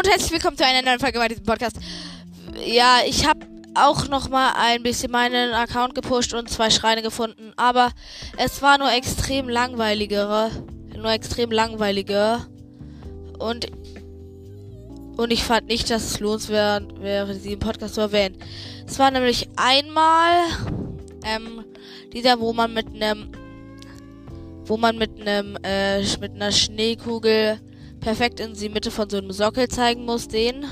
und herzlich willkommen zu einer neuen Folge bei diesem Podcast. Ja, ich habe auch noch mal ein bisschen meinen Account gepusht und zwei Schreine gefunden, aber es war nur extrem langweiligere, nur extrem langweiliger und und ich fand nicht, dass es lohnenswert wäre, sie im Podcast zu erwähnen. Es war nämlich einmal ähm, dieser, wo man mit einem wo man mit einem äh, mit einer Schneekugel perfekt in die Mitte von so einem Sockel zeigen muss, den.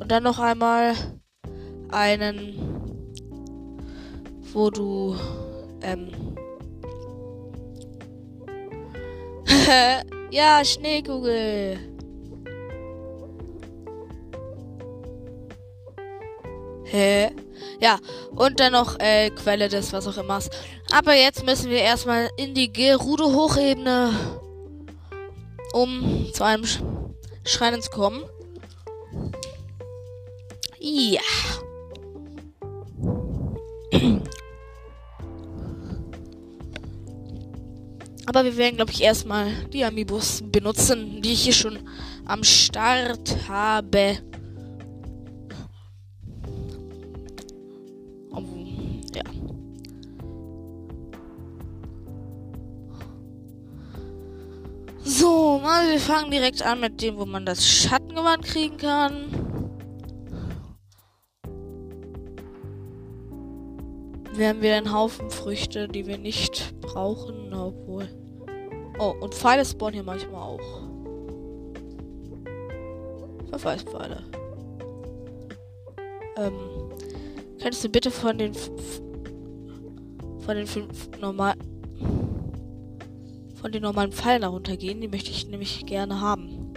Und dann noch einmal einen, wo du, ähm, ja, Schneekugel. Hä? Ja, und dann noch äh, Quelle des was auch immer. Aber jetzt müssen wir erstmal in die Gerudo Hochebene, um zu einem Sch Schrein zu kommen. Ja. Aber wir werden, glaube ich, erstmal die Amiibus benutzen, die ich hier schon am Start habe. Ja. So, mal wir fangen direkt an mit dem, wo man das Schattengewand kriegen kann. Wir haben wieder einen Haufen Früchte, die wir nicht brauchen, obwohl. Oh, und Pfeile spawnen hier manchmal auch. Verfallspfeile. Ähm, könntest du bitte von den von den fünf normal von den normalen Pfeilen darunter gehen? Die möchte ich nämlich gerne haben.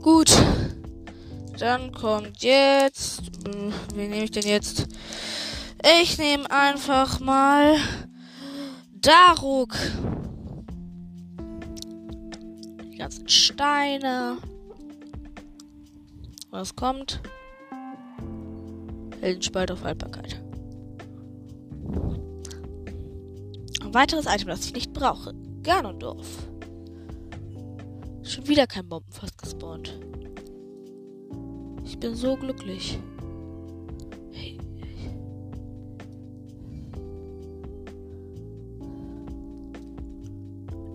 Gut. Dann kommt jetzt. Hm, wen nehme ich denn jetzt? Ich nehme einfach mal Daruk. Die ganzen Steine. Was kommt? Heldenspalt auf Haltbarkeit. Ein weiteres Item, das ich nicht brauche. Ganondorf. Schon wieder kein Bombenfass gespawnt. Ich bin so glücklich.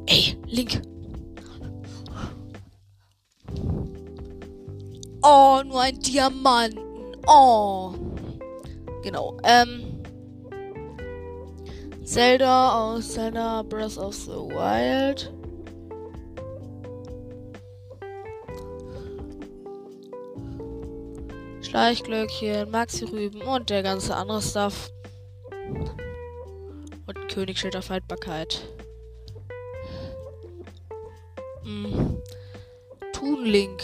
Ey, Link. Oh, nur ein Diamanten. Oh. Genau. Ähm. Zelda aus Zelda Breath of the Wild. Schleichglöckchen, Maxi-Rüben und der ganze andere Stuff. Und Königsschild auf Haltbarkeit. Hm. Toonlink.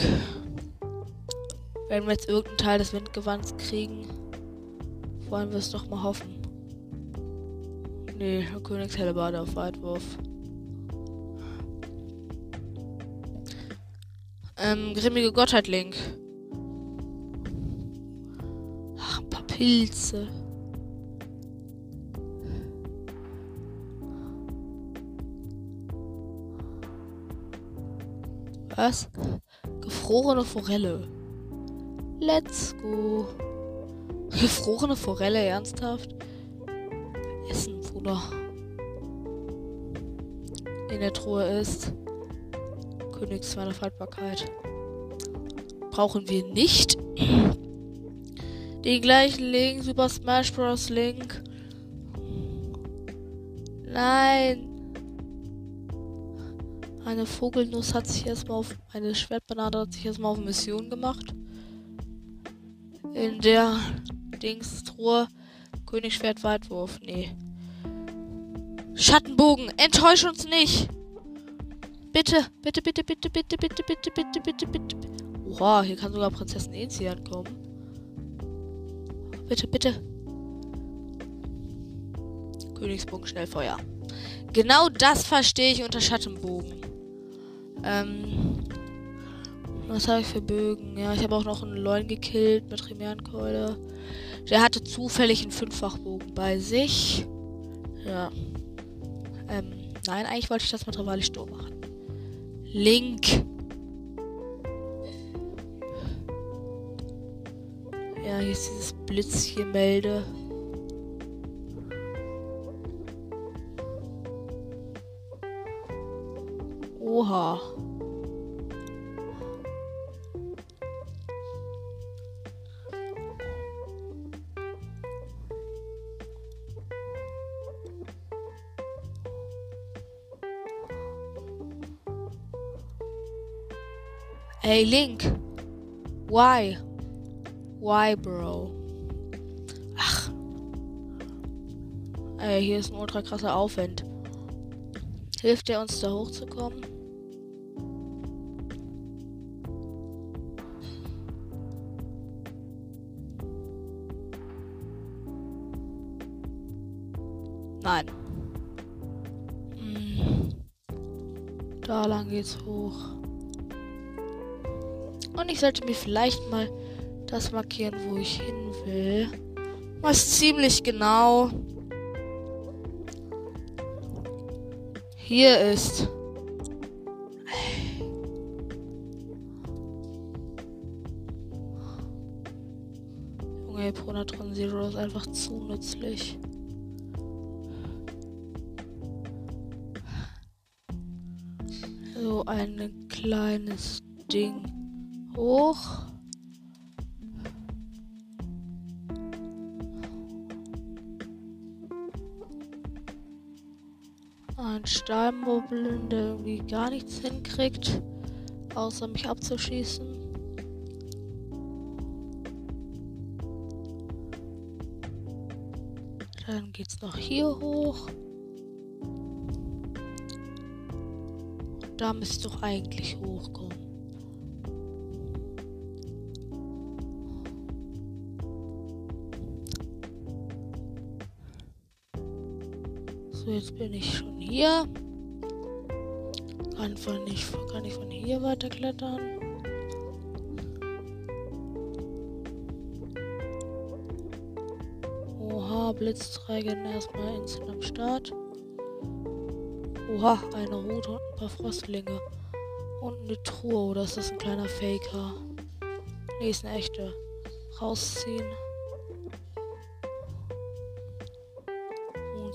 Wenn wir jetzt irgendeinen Teil des Windgewands kriegen, wollen wir es doch mal hoffen. Nee, Königshellebarde auf Weitwurf. Ähm, grimmige Gottheit Link. Ach, ein paar Pilze. Was? Gefrorene Forelle. Let's go. Gefrorene Forelle, ernsthaft? Essen, Bruder. In der Truhe ist Königsmann auf Haltbarkeit. Brauchen wir nicht. Den gleichen Link, Super Smash Bros. Link. Nein. Eine Vogelnuss hat sich erstmal auf. Eine Schwertbanane hat sich erstmal auf Mission gemacht. In der Dingstruhe Königsschwert Weitwurf. Nee. Schattenbogen, enttäusch uns nicht. Bitte, bitte, bitte, bitte, bitte, bitte, bitte, bitte, bitte, bitte. Oha, hier kann sogar Prinzessin Ezi ankommen. Bitte, bitte. Königsbogen, Schnellfeuer. Genau das verstehe ich unter Schattenbogen. Ähm. Was habe ich für Bögen? Ja, ich habe auch noch einen Leun gekillt mit Rimerenkeule. Der hatte zufällig einen Fünffachbogen bei sich. Ja. Ähm, nein, eigentlich wollte ich das mit Rivali Sturm machen. Link. Ja, hier ist dieses Blitzgemälde. Hey Link. Why? Why, bro? Ach. Ey, hier ist ein ultra krasser Aufwind. Hilft der uns da hochzukommen? Nein. Hm. Da lang geht's hoch. Und ich sollte mir vielleicht mal das markieren, wo ich hin will. Was ziemlich genau hier ist. Junge, Pronatron Zero ist einfach zu nützlich. So ein kleines Ding hoch. Ein Stahlmobil, der irgendwie gar nichts hinkriegt, außer mich abzuschießen. Dann geht's noch hier hoch. Da müsste doch eigentlich hochkommen. Jetzt bin ich schon hier. Kann, von nicht, kann ich von hier weiter klettern? Oha, Blitzträger erstmal instant am Start. Oha, eine Route und ein paar Frostlinge. Und eine Truhe, oder ist das ein kleiner Faker? Nee, ist eine echte. Rausziehen.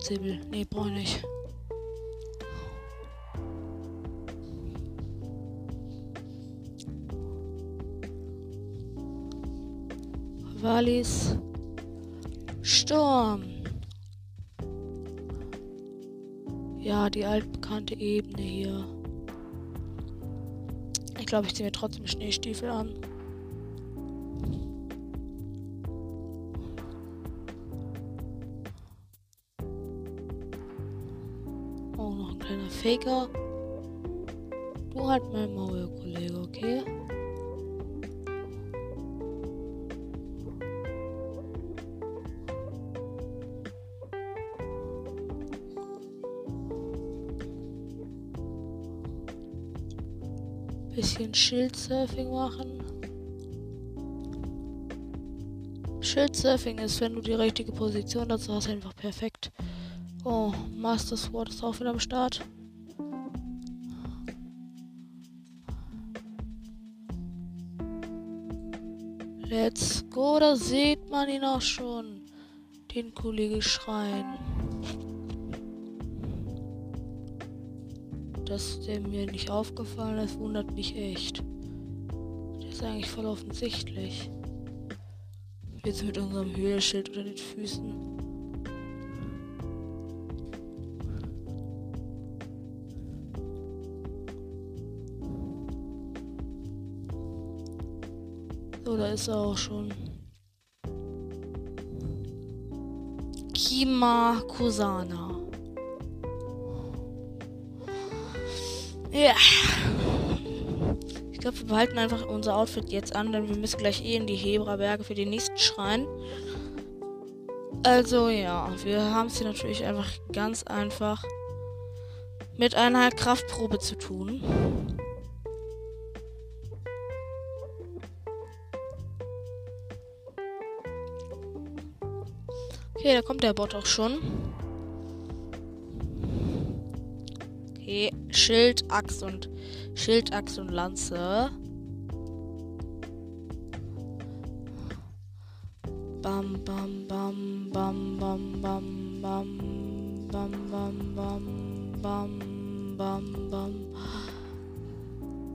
Säbel. Nee, brauche ich nicht. Wallis Sturm. Ja, die altbekannte Ebene hier. Ich glaube, ich ziehe mir trotzdem Schneestiefel an. Faker. Du halt mein Maul, Kollege, okay? Bisschen Schildsurfing machen. Schildsurfing ist, wenn du die richtige Position dazu hast, einfach perfekt. Oh, Master Sword ist auch wieder am Start. Sieht man ihn auch schon. Den Kollege schreien. Dass der mir nicht aufgefallen ist, wundert mich echt. Der ist eigentlich voll offensichtlich. Jetzt mit unserem Höhlschild unter den Füßen. So, da ist er auch schon. Kima Kusana. Ja. Ich glaube, wir behalten einfach unser Outfit jetzt an, denn wir müssen gleich eh in die Hebra-Berge für den nächsten Schrein. Also ja, wir haben es hier natürlich einfach ganz einfach mit einer Kraftprobe zu tun. Okay, da kommt der Bot auch schon. Okay, Schild, Axt und Schild, Axt und Lanze. Bam, bam, bam, bam, bam, bam, bam, bam, bam, bam, bam, bam, bam.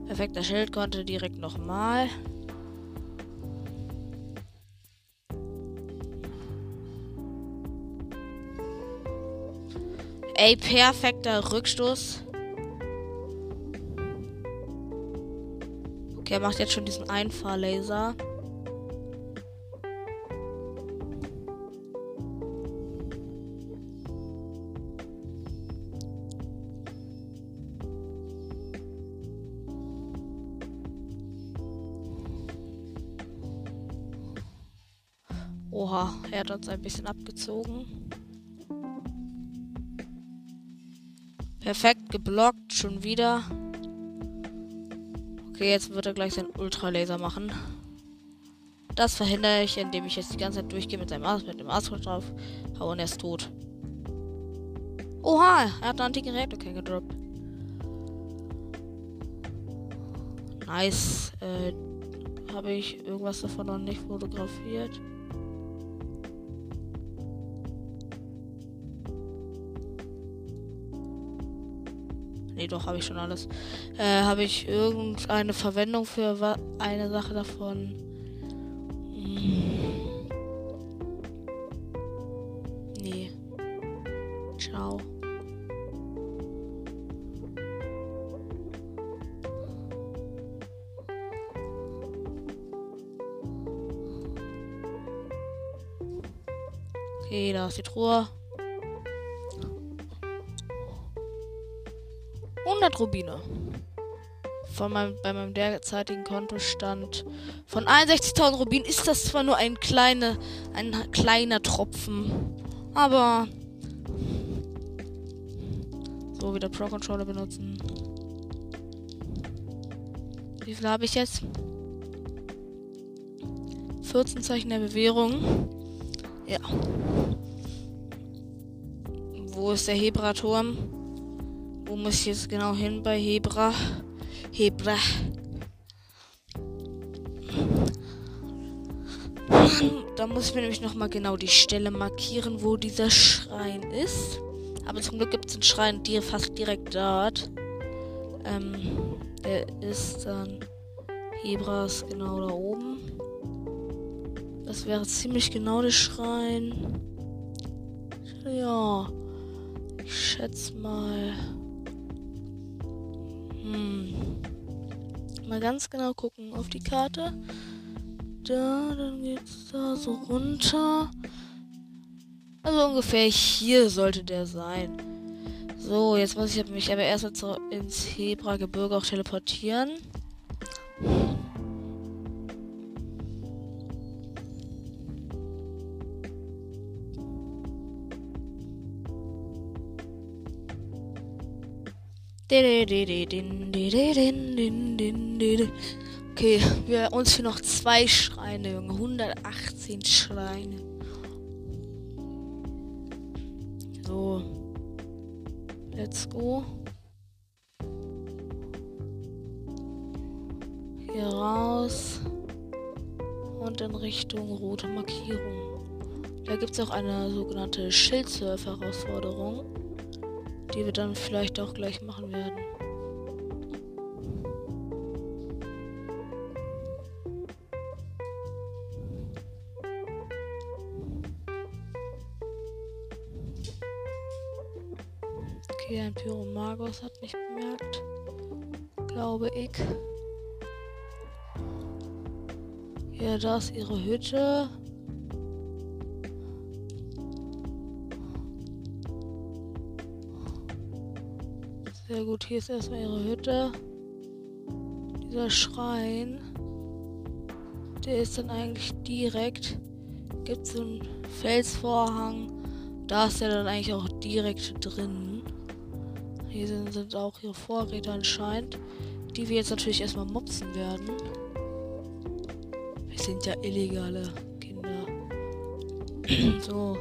Perfekt, das Schild konnte direkt nochmal. Ey, perfekter Rückstoß. Okay, er macht jetzt schon diesen Einfahrlaser. Oha, er hat uns ein bisschen abgezogen. Perfekt geblockt, schon wieder. Okay, jetzt wird er gleich seinen Ultralaser machen. Das verhindere ich, indem ich jetzt die ganze Zeit durchgehe mit seinem Ast, mit dem Ast drauf. Hau und er ist tot. Oha, er hat einen antiken Reaktor gedroppt. Nice. Äh, habe ich irgendwas davon noch nicht fotografiert? Doch, habe ich schon alles. Äh, habe ich irgendeine Verwendung für eine Sache davon? Hm. Nee. Ciao. Okay, da ist die Truhe. 100 Rubine. Von meinem, bei meinem derzeitigen Kontostand von 61.000 Rubinen ist das zwar nur ein, kleine, ein kleiner Tropfen, aber so wieder Pro Controller benutzen. Wie viel habe ich jetzt? 14 Zeichen der Bewährung. Ja. Wo ist der Hebra-Turm? Wo muss ich jetzt genau hin bei Hebra? Hebra. Da muss ich mir nämlich nochmal genau die Stelle markieren, wo dieser Schrein ist. Aber zum Glück gibt es einen Schrein die fast direkt dort. Ähm, der ist dann Hebras genau da oben. Das wäre ziemlich genau der Schrein. Ja. Ich schätze mal. Hm. Mal ganz genau gucken auf die Karte. Da, dann geht's da so runter. Also ungefähr hier sollte der sein. So, jetzt muss ich mich aber erst ins Hebra-Gebirge auch teleportieren. Okay, wir uns hier noch zwei Schreine, Junge. 118 Schreine. So. Let's go. Hier raus. Und in Richtung rote Markierung. Da gibt es auch eine sogenannte Schildsurf-Herausforderung die wir dann vielleicht auch gleich machen werden. Okay, ein Pyromagos hat mich bemerkt. Glaube ich. Ja, da ist ihre Hütte. Sehr gut, hier ist erstmal ihre Hütte. Dieser Schrein, der ist dann eigentlich direkt. Gibt so einen Felsvorhang. Da ist er dann eigentlich auch direkt drin. Hier sind, sind auch ihre Vorräte anscheinend. Die wir jetzt natürlich erstmal mopsen werden. Wir sind ja illegale Kinder. so,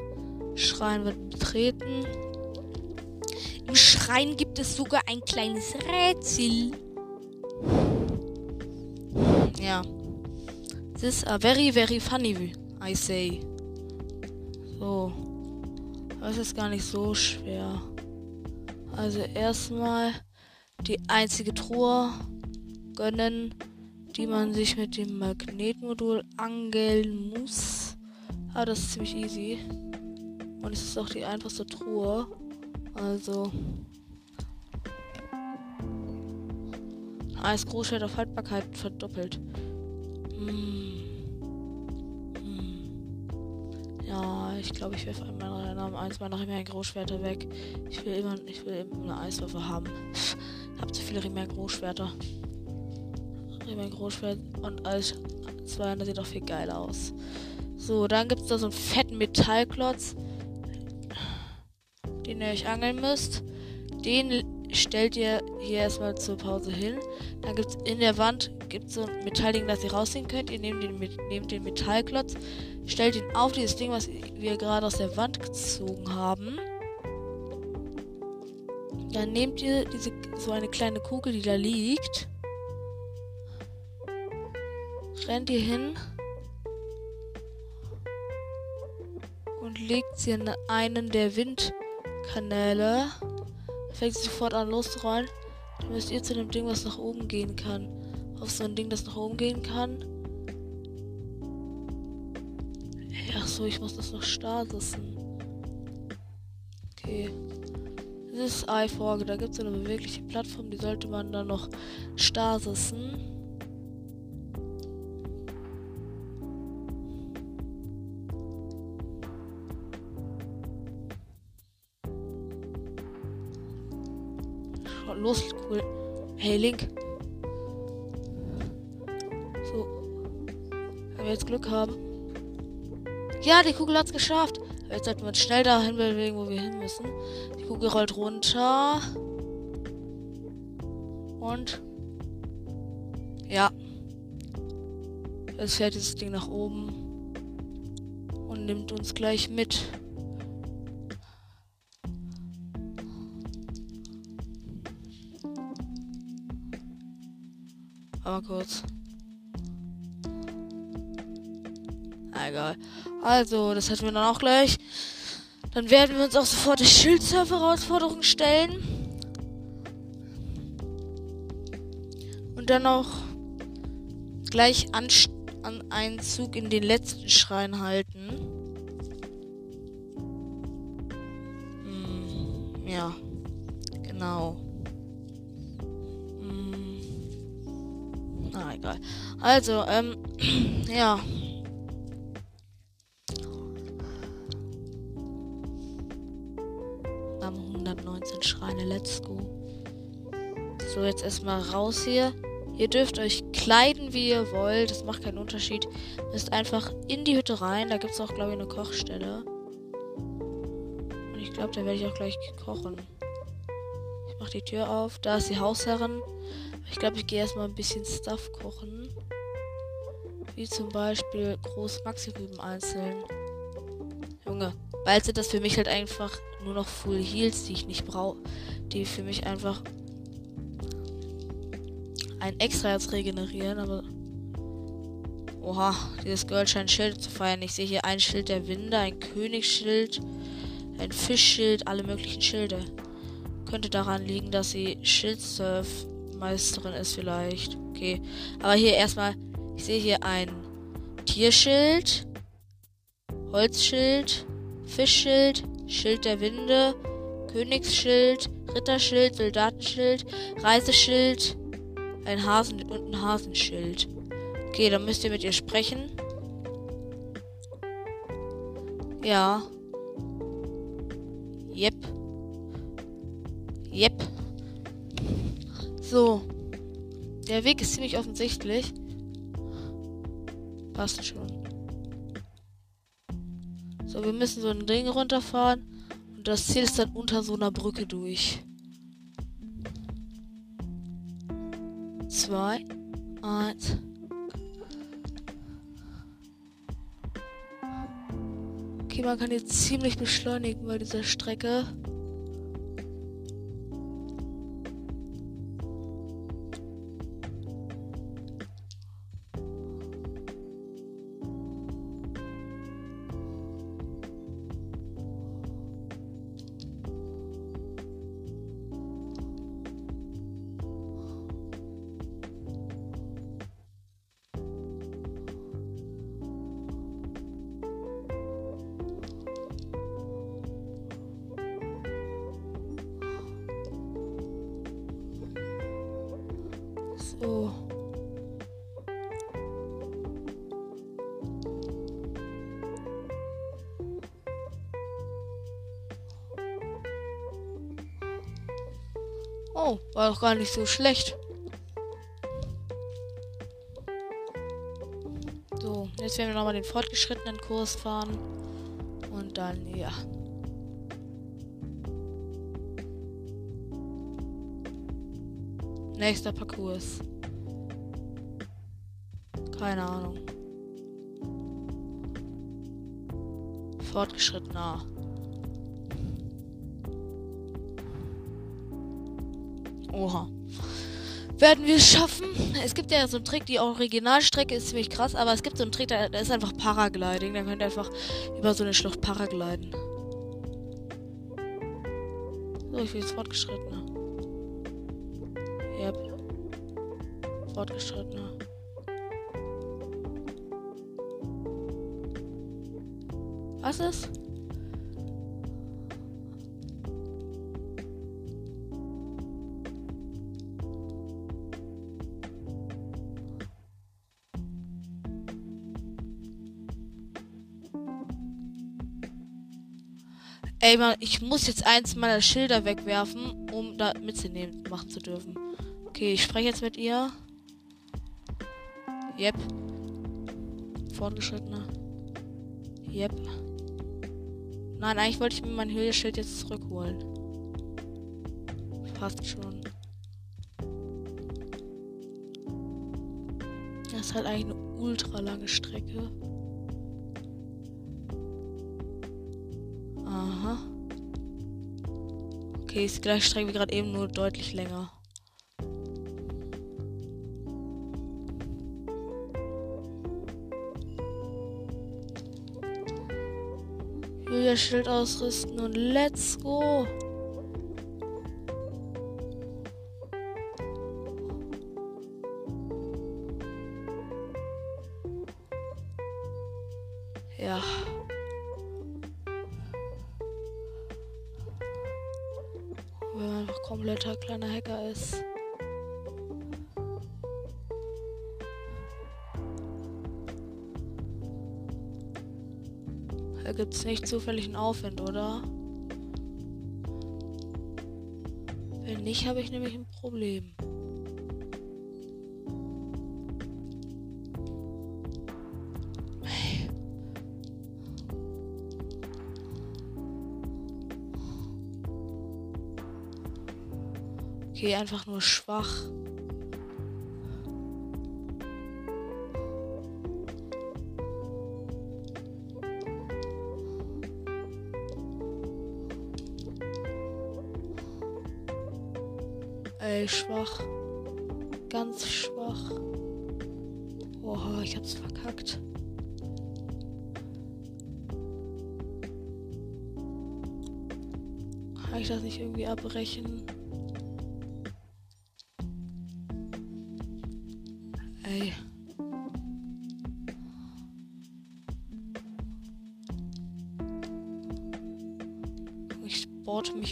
Schrein wird betreten. Schrein gibt es sogar ein kleines Rätsel. Ja. This is a very, very funny, I say. So. Das ist gar nicht so schwer. Also erstmal die einzige Truhe gönnen, die man sich mit dem Magnetmodul angeln muss. Aber das ist ziemlich easy. Und es ist auch die einfachste Truhe. Also. Als Großschwert auf Haltbarkeit verdoppelt. Hm. Hm. Ja, ich glaube, ich werfe einmal Namen eins mal nach immer Großschwerter weg. Ich will immer, ich will immer eine Eiswaffe haben. Ich habe zu viele Rimer Großschwerter. Rimer Großschwert und als zwei, das sieht auch viel geiler aus. So, dann gibt es da so einen fetten Metallklotz, den ihr euch angeln müsst. Den stellt ihr hier erstmal zur Pause hin. Dann gibt es in der Wand gibt's so ein Metallding, das ihr rausziehen könnt. Ihr nehmt den, nehmt den Metallklotz, stellt ihn auf dieses Ding, was wir gerade aus der Wand gezogen haben. Dann nehmt ihr diese so eine kleine Kugel, die da liegt. Rennt ihr hin und legt sie in einen der Windkanäle. Fängt sofort an loszurollen. Dann müsst ihr zu dem Ding, was nach oben gehen kann. Auf so ein Ding, das nach oben gehen kann. Ach so, ich muss das noch stasissen. Okay. Das ist iForge. Da gibt es eine bewegliche Plattform, die sollte man dann noch stasissen. Los, cool. Hey, Link. So. Wenn wir jetzt Glück haben. Ja, die Kugel hat's geschafft. Jetzt sollten wir uns schnell dahin bewegen, wo wir hin müssen. Die Kugel rollt runter. Und. Ja. Jetzt fährt dieses Ding nach oben. Und nimmt uns gleich mit. Aber kurz. egal. Also, das hatten wir dann auch gleich. Dann werden wir uns auch sofort der Schildsurfer-Herausforderung stellen. Und dann auch gleich an, an einen Zug in den letzten Schrein halten. Also, ähm, ja. let's go. So, jetzt erstmal raus hier. Ihr dürft euch kleiden, wie ihr wollt. Das macht keinen Unterschied. Müsst einfach in die Hütte rein. Da gibt es auch, glaube ich, eine Kochstelle. Und ich glaube, da werde ich auch gleich kochen. Ich mache die Tür auf. Da ist die Hausherrin. Ich glaube, ich gehe erstmal ein bisschen Stuff kochen. Wie zum Beispiel groß Maxi-Rüben einzeln. Junge, bald sind das für mich halt einfach nur noch Full Heals, die ich nicht brauche die für mich einfach ein extra jetzt regenerieren, aber. Oha, dieses Girl scheint Schilde zu feiern. Ich sehe hier ein Schild der Winde, ein Königsschild, ein Fischschild, alle möglichen Schilde. Könnte daran liegen, dass sie Schildsurf-Meisterin ist, vielleicht. Okay. Aber hier erstmal, ich sehe hier ein Tierschild, Holzschild, Fischschild, Schild der Winde, Königsschild, Ritterschild, Soldatenschild, Reiseschild, ein Hasen und ein Hasenschild. Okay, dann müsst ihr mit ihr sprechen. Ja. Yep. Yep. So. Der Weg ist ziemlich offensichtlich. Passt schon. So, wir müssen so ein Ding runterfahren das Ziel ist dann unter so einer Brücke durch. Zwei, eins. Okay, man kann jetzt ziemlich beschleunigen bei dieser Strecke. Doch gar nicht so schlecht. So, jetzt werden wir nochmal den fortgeschrittenen Kurs fahren. Und dann, ja. Nächster Parcours. Keine Ahnung. Fortgeschrittener. Oha. Werden wir es schaffen? Es gibt ja so einen Trick, die Originalstrecke ist ziemlich krass, aber es gibt so einen Trick, da, ist einfach Paragliding. Da könnt ihr einfach über so eine Schlucht paragliden. So, ich will jetzt fortgeschrittener. Yep. Fortgeschrittener. Was ist? Ey, man, ich muss jetzt eins meiner Schilder wegwerfen, um da mitzunehmen, machen zu dürfen. Okay, ich spreche jetzt mit ihr. Yep. Fortgeschrittener. Yep. Nein, eigentlich wollte ich mir mein Höhleschild jetzt zurückholen. Passt schon. Das ist halt eigentlich eine ultra lange Strecke. Okay, ist die gleiche Strecke wie gerade eben, nur deutlich länger. Julia Schild ausrüsten und let's go. Ja. Kompletter kleiner Hacker ist. Da gibt es nicht zufällig einen Aufwind, oder? Wenn nicht, habe ich nämlich ein Problem. Einfach nur schwach.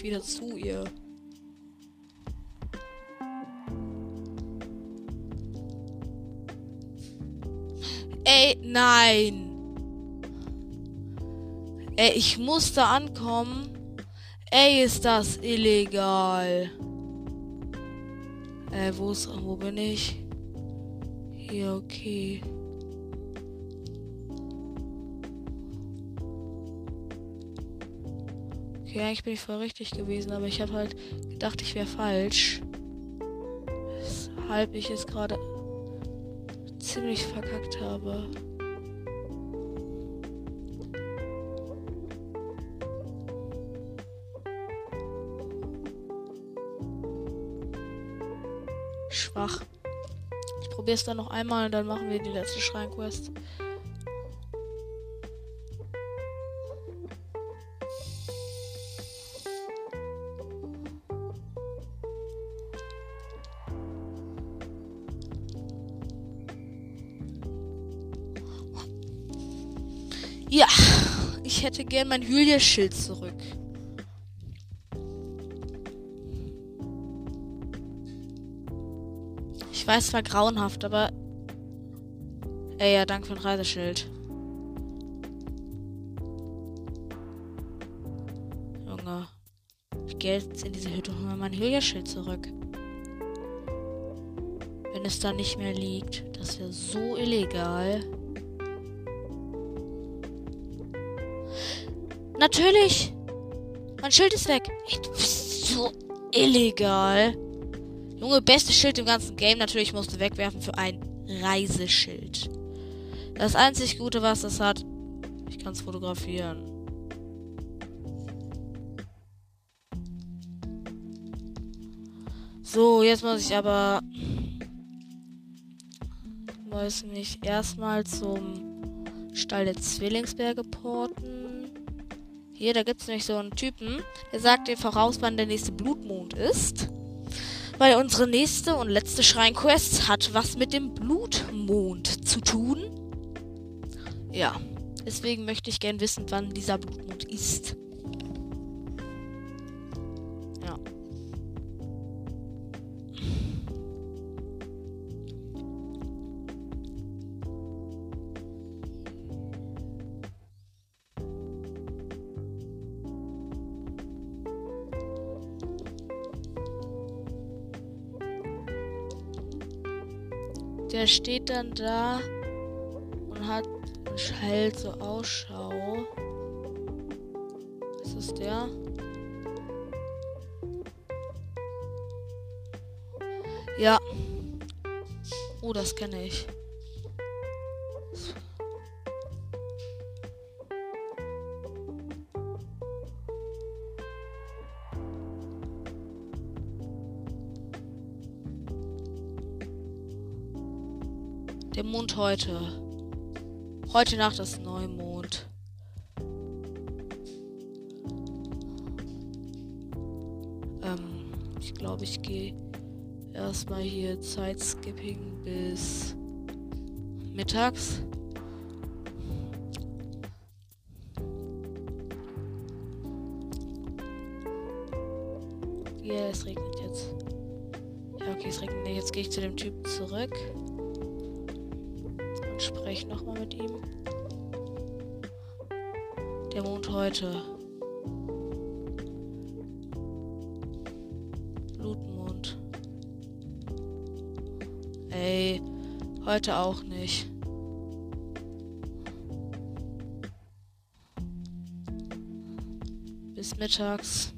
Wieder zu ihr. Ey, nein. Ey, ich musste ankommen. Ey, ist das illegal. Äh, wo ist, wo bin ich? Hier, okay. Okay, eigentlich bin ich voll richtig gewesen, aber ich habe halt gedacht, ich wäre falsch. Weshalb ich es gerade ziemlich verkackt habe. Schwach. Ich probiere es dann noch einmal und dann machen wir die letzte Schreinquest. Ja, hätte gern mein Julia-Schild zurück. Ich weiß, es war grauenhaft, aber. Ey, ja, danke für ein Reiseschild. Junge. Ich gehe jetzt in diese Hütte und hole mein Hylia-Schild zurück. Wenn es da nicht mehr liegt. Das wäre so illegal. Natürlich! Mein Schild ist weg. Ey, du bist so illegal. Junge, bestes Schild im ganzen Game. Natürlich musst du wegwerfen für ein Reiseschild. Das einzig Gute, was es hat, ich kann es fotografieren. So, jetzt muss ich aber muss mich erstmal zum Stall der Zwillingsberge porten. Hier, da gibt es nämlich so einen Typen, der sagt dir voraus, wann der nächste Blutmond ist. Weil unsere nächste und letzte Schrein-Quest hat was mit dem Blutmond zu tun. Ja, deswegen möchte ich gern wissen, wann dieser Blutmond ist. Der steht dann da und hat und hält so Ausschau. Ist es der? Ja. Oh, das kenne ich. Heute. Heute Nacht ist Neumond. Ähm, ich glaube, ich gehe erstmal hier Zeitskipping bis mittags. Ja, es regnet jetzt. Ja, okay, es regnet. Jetzt gehe ich zu dem Typ zurück spreche nochmal mit ihm. Der Mond heute. Blutmond. Ey, heute auch nicht. Bis mittags.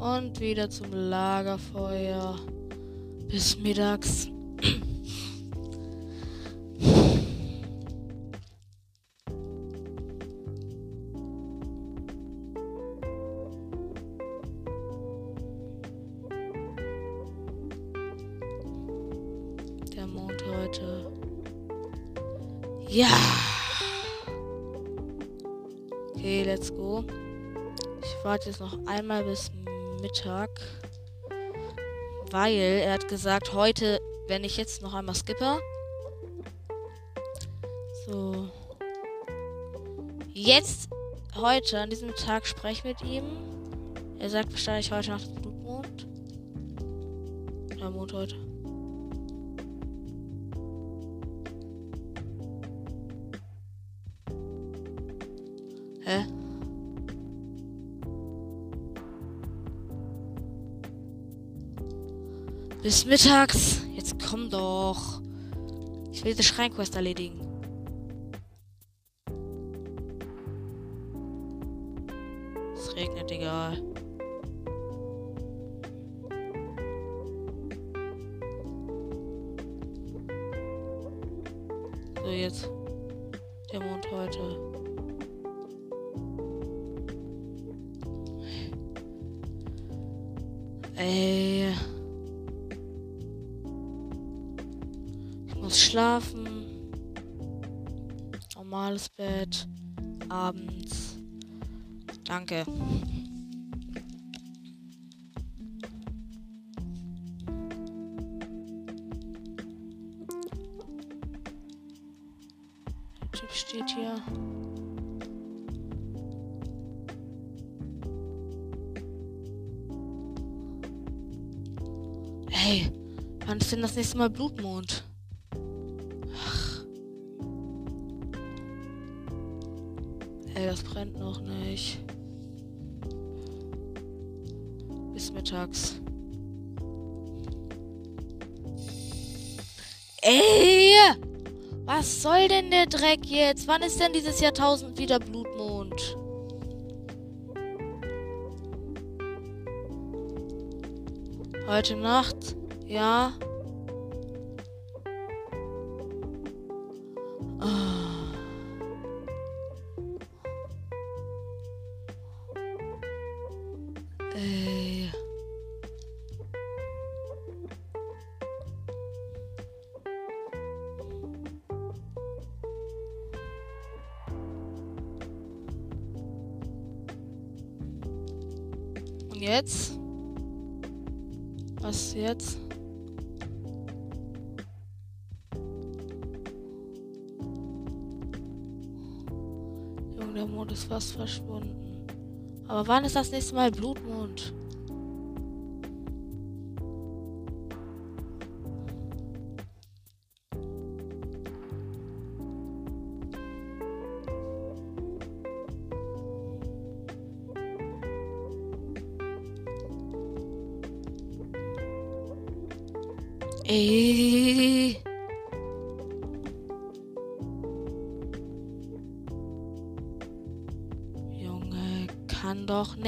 Und wieder zum Lagerfeuer. Bis mittags. Der Mond heute. Ja. Okay, let's go. Ich warte jetzt noch einmal bis Mittag. Weil er hat gesagt, heute, wenn ich jetzt noch einmal skippe. So. Jetzt, heute, an diesem Tag spreche ich mit ihm. Er sagt wahrscheinlich heute nach dem Blutmond. Der Mond heute. Bis mittags. Jetzt komm doch. Ich will diese Schreinquest erledigen. Es regnet, egal. So, jetzt. Der Mond heute. Ey. Muss schlafen. normales Bett. Abends. Danke. Steht hier. Hey, wann ist denn das nächste Mal Blutmond? Soll denn der Dreck jetzt? Wann ist denn dieses Jahrtausend wieder Blutmond? Heute Nacht? Ja. Jetzt? Was jetzt? Junge, der Mond ist fast verschwunden. Aber wann ist das nächste Mal Blutmond?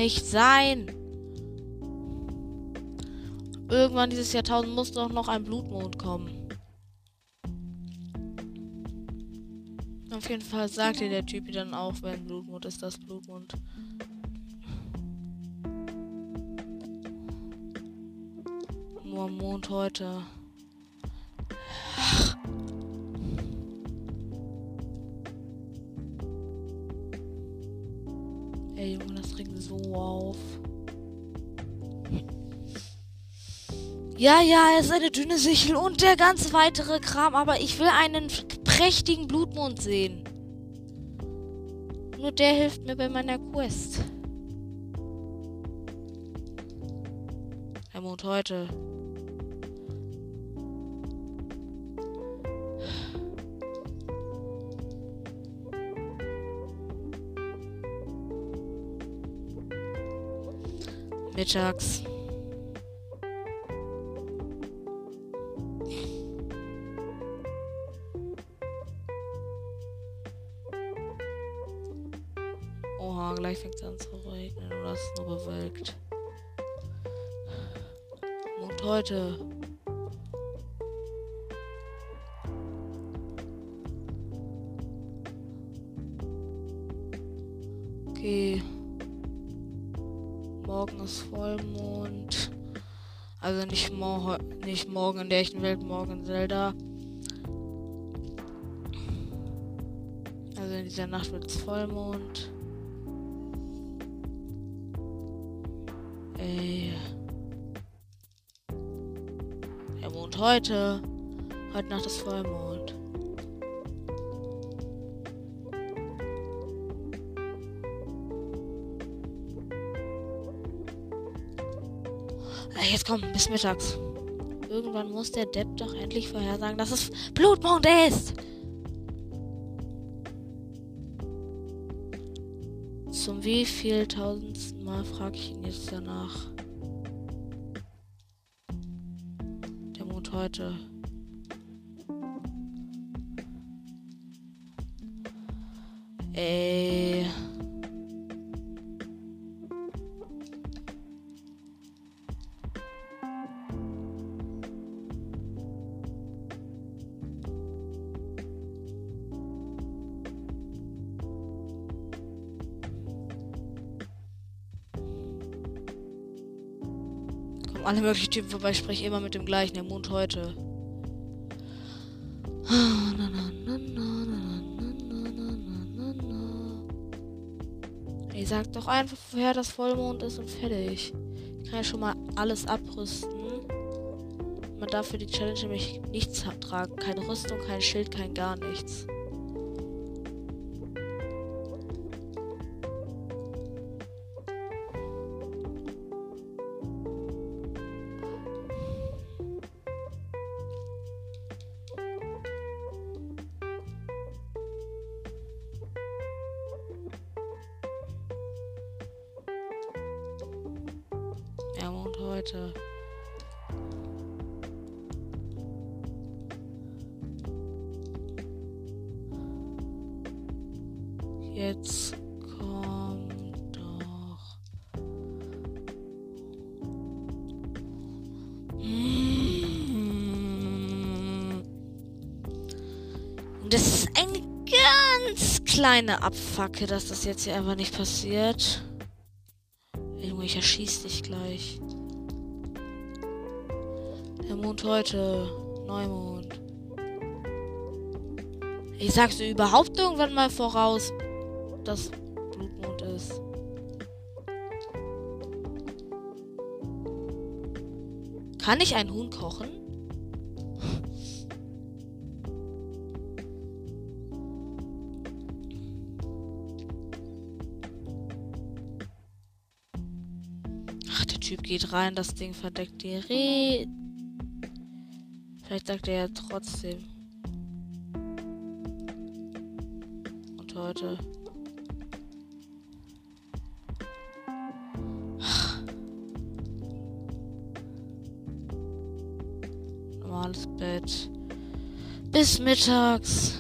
Nicht sein. Irgendwann dieses Jahrtausend muss doch noch ein Blutmond kommen. Auf jeden Fall sagt dir der Typ dann auch, wenn Blutmond ist, das Blutmond. Nur Mond heute. Ja, ja, er ist eine dünne Sichel und der ganze weitere Kram, aber ich will einen prächtigen Blutmond sehen. Nur der hilft mir bei meiner Quest. Der Mond heute. Mittags. Nicht morgen Zelda. Also in dieser Nacht wird es Vollmond. Ey. Der Mond heute. Heute Nacht ist Vollmond. Ey, jetzt komm, bis mittags. Irgendwann muss der Depp doch endlich vorhersagen, dass es Blutmond ist. Zum wie viel tausendsten Mal frage ich ihn jetzt danach. Der Mond heute. Ey. alle möglichen Typen vorbei. Spreche immer mit dem gleichen, der Mond heute. Ey, sag doch einfach, woher das Vollmond ist und fertig. Ich kann ja schon mal alles abrüsten. Man darf für die Challenge nämlich nichts tragen. Keine Rüstung, kein Schild, kein gar nichts. Kleine Abfacke, dass das jetzt hier einfach nicht passiert. Junge, ich erschieß dich gleich. Der Mond heute. Neumond. Ich sag's dir überhaupt irgendwann mal voraus, dass Blutmond ist. Kann ich ein Huhn kochen? Geht rein, das Ding verdeckt die Re. Vielleicht sagt er ja trotzdem. Und heute. Normales Bett. Bis mittags.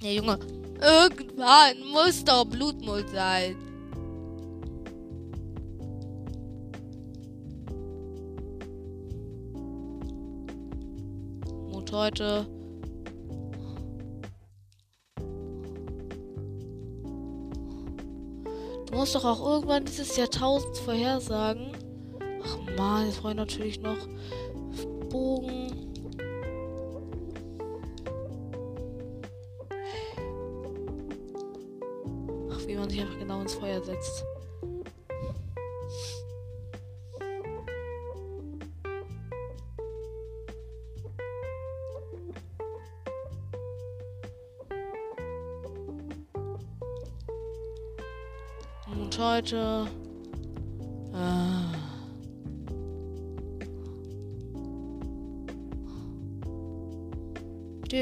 Ja, Junge. Irgendwann muss doch Blutmond sein. Heute. Du musst doch auch irgendwann dieses Jahrtausend vorhersagen. Ach man, jetzt brauche ich natürlich noch Bogen. Ach, wie man sich einfach genau ins Feuer setzt. Du,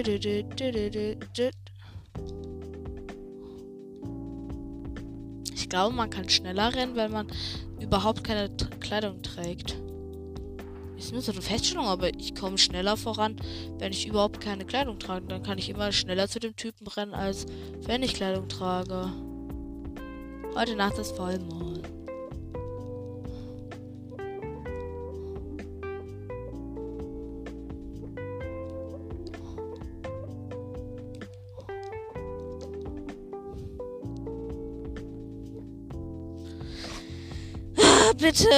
du. Ich glaube, man kann schneller rennen, wenn man überhaupt keine Kleidung trägt. Ist nur so eine Feststellung, aber ich komme schneller voran, wenn ich überhaupt keine Kleidung trage. Dann kann ich immer schneller zu dem Typen rennen, als wenn ich Kleidung trage. Heute Nacht ist Vollmond. Ah, bitte.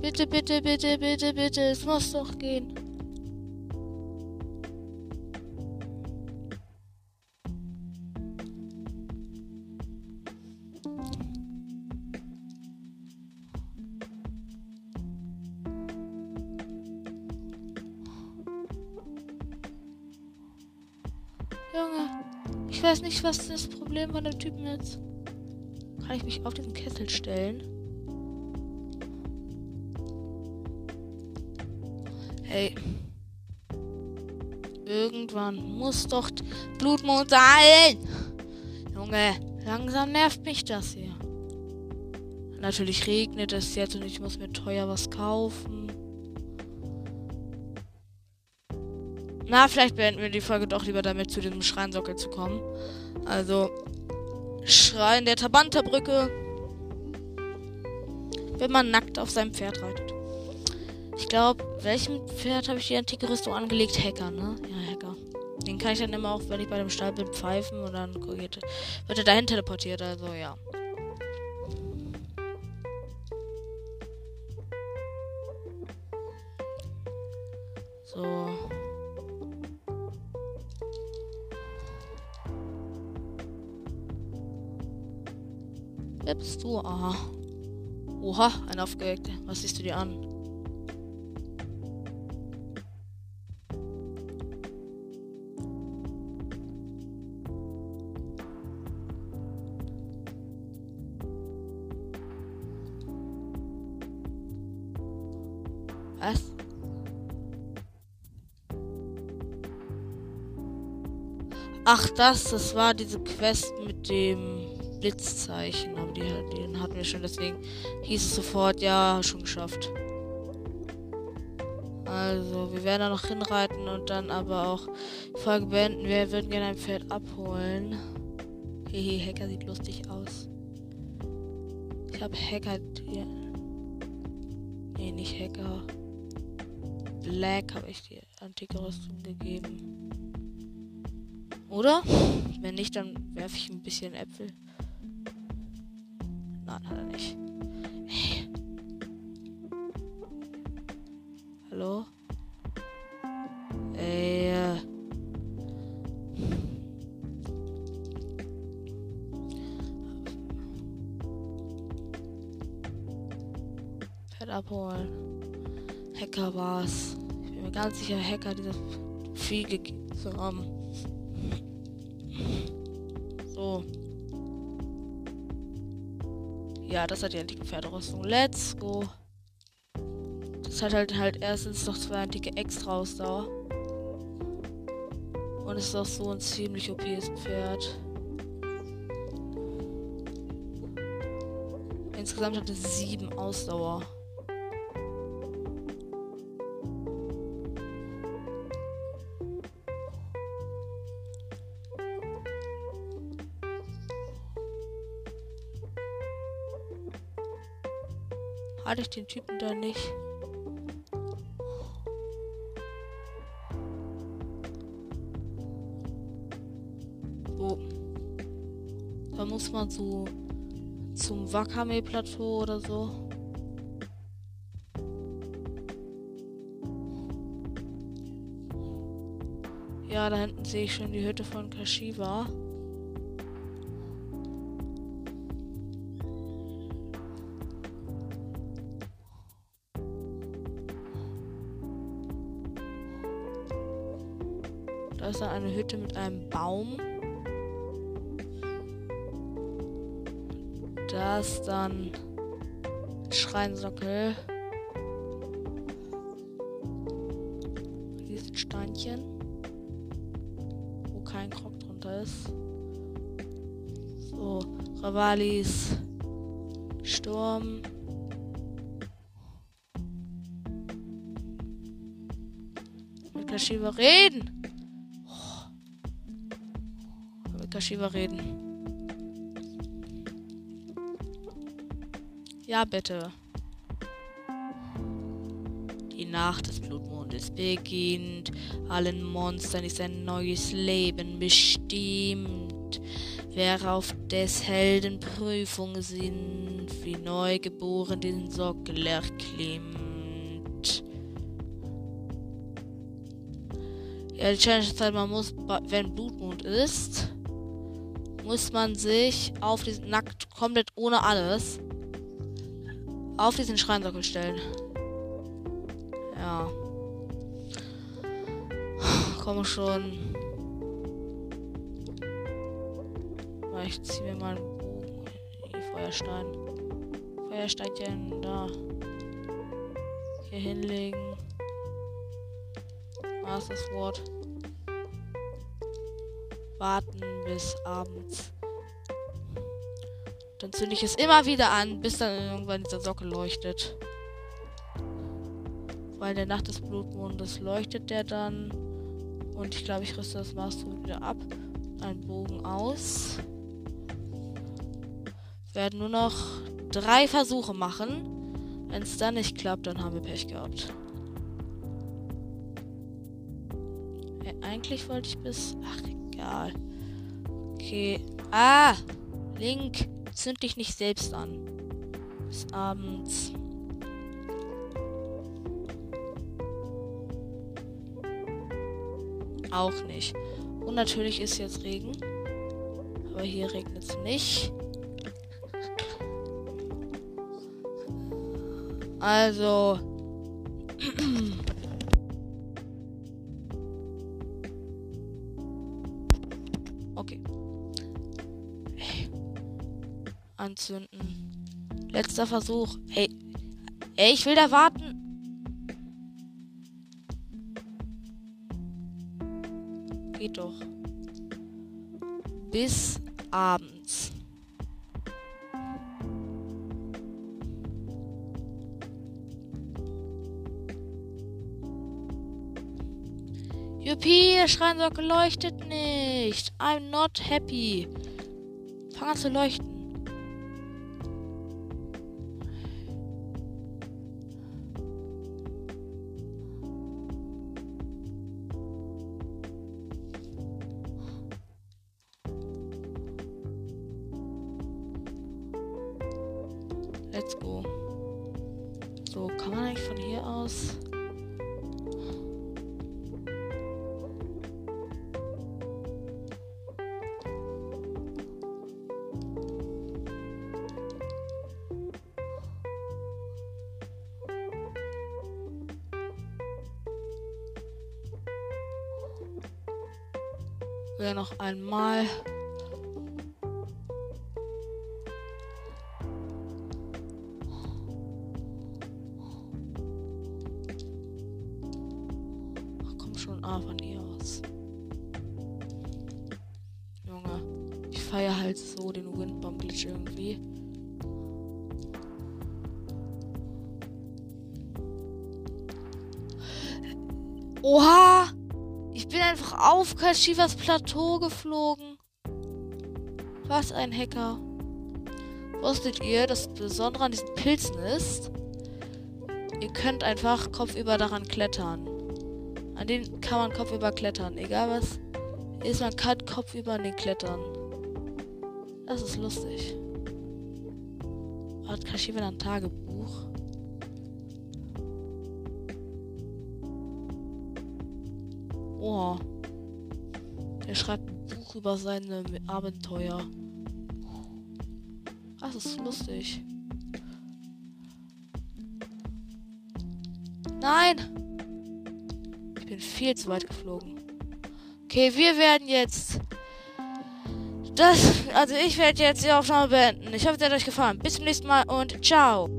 Bitte, bitte, bitte, bitte, bitte. Es muss doch gehen. Junge, ich weiß nicht, was das Problem von dem Typen ist. Kann ich mich auf diesen Kessel stellen? Hey. Irgendwann muss doch Blutmond sein. Junge, langsam nervt mich das hier. Natürlich regnet es jetzt und ich muss mir teuer was kaufen. Na, vielleicht beenden wir die Folge doch lieber damit, zu diesem Schreinsockel zu kommen. Also, Schrein der Tabanterbrücke. Wenn man nackt auf seinem Pferd reitet. Ich glaube, welchem Pferd habe ich die antike Rüstung angelegt? Hacker, ne? Ja, Hacker. Den kann ich dann immer auch, wenn ich bei dem Stall bin, pfeifen und dann wird er dahin teleportiert. Also, ja. Aufgeweckter. Was siehst du dir an? Was? Ach, das, das war diese Quest mit dem Blitzzeichen. Aber die, den hatten wir schon, deswegen hieß es sofort, ja, schon geschafft. Also, wir werden da noch hinreiten und dann aber auch die Folge beenden. Wir würden gerne ein Pferd abholen. Hehe, Hacker sieht lustig aus. Ich habe Hacker. Hier. Nee, nicht Hacker. Black habe ich die antike Rüstung gegeben. Oder? Wenn nicht, dann werfe ich ein bisschen Äpfel. Nein, hat er nicht. Hey. Hallo? Ey. Äh. Fett abholen. Hacker war's. Ich bin mir ganz sicher, Hacker dieses gegeben zu haben. Ja, das hat die antike Pferderüstung. Let's go. Das hat halt halt erstens noch zwei antike Extra-Ausdauer. Und es ist auch so ein ziemlich OPs Pferd. Insgesamt hat es sieben Ausdauer. Hatte ich den Typen da nicht? So. Da muss man so zum Wakame-Plateau oder so. Ja, da hinten sehe ich schon die Hütte von Kashiwa. Ist dann eine Hütte mit einem Baum. Da ist dann Schreinsockel. Hier sind Steinchen. Wo kein Krog drunter ist. So, Ravalis Sturm. Mit Kashiwa reden. Kashiwa reden. Ja, bitte. Die Nacht des Blutmondes beginnt. Allen Monstern ist ein neues Leben bestimmt. Wer auf des Helden Prüfung sind, wie neugeboren den Sockel erklimmt. Ja, die Challenge ist halt, man muss, wenn Blutmond ist, muss man sich auf diesen nackt komplett ohne alles auf diesen Schreinsockel stellen. Ja. Komm schon. Ich ziehe mir mal einen Bogen. Die Feuerstein. Feuersteinchen da. Hier hinlegen. Was ist das Wort? Warten bis abends. Dann zünde ich es immer wieder an, bis dann irgendwann dieser Sockel leuchtet. Weil der Nacht des Blutmondes leuchtet der dann. Und ich glaube, ich rüste das Master wieder ab. Ein Bogen aus. Werden nur noch drei Versuche machen. Wenn es dann nicht klappt, dann haben wir Pech gehabt. eigentlich wollte ich bis. Ach, egal. Okay. Ah! Link, zünd dich nicht selbst an. Bis abends. Auch nicht. Und natürlich ist jetzt Regen. Aber hier regnet es nicht. Also. Anzünden. Letzter Versuch. Hey. Ey, ich will da warten. Geht doch. Bis abends. Juppie, der Schreinsockel leuchtet nicht. I'm not happy. Fang an zu leuchten. Ja, noch einmal. Ach, komm schon, A von hier aus. Junge, ich feiere halt so den Windbomb-Glitch irgendwie. Oha! Auf Kashivas Plateau geflogen. Was ein Hacker. Wusstet ihr, dass das Besondere an diesen Pilzen ist? Ihr könnt einfach kopfüber daran klettern. An denen kann man kopfüber klettern. Egal was ist, man kann kopfüber an den klettern. Das ist lustig. Hat Kashiva ein Tagebuch? Über seine Abenteuer. Das ist lustig. Nein! Ich bin viel zu weit geflogen. Okay, wir werden jetzt. Das. Also ich werde jetzt die Aufnahme beenden. Ich hoffe, es hat euch gefallen. Bis zum nächsten Mal und ciao.